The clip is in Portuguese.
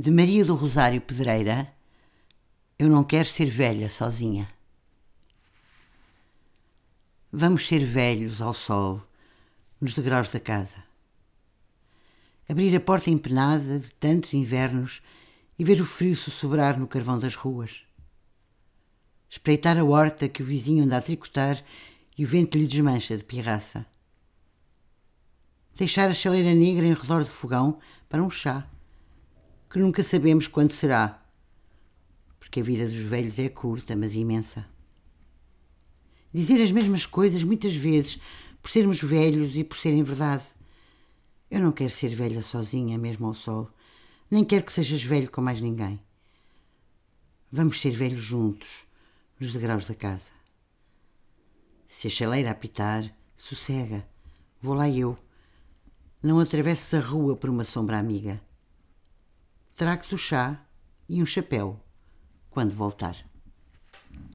de Maria do Rosário Pedreira, eu não quero ser velha sozinha. Vamos ser velhos ao sol, nos degraus da casa. Abrir a porta empenada de tantos invernos e ver o frio sussurrar no carvão das ruas. Espreitar a horta que o vizinho anda a tricotar e o vento lhe desmancha de pirraça. Deixar a chaleira negra em redor do fogão para um chá que nunca sabemos quando será, porque a vida dos velhos é curta, mas imensa. Dizer as mesmas coisas muitas vezes, por sermos velhos e por serem verdade. Eu não quero ser velha sozinha, mesmo ao sol, nem quero que sejas velho com mais ninguém. Vamos ser velhos juntos, nos degraus da casa. Se a chaleira apitar, sossega, vou lá eu. Não atravesses a rua por uma sombra amiga trago-te o chá e um chapéu quando voltar.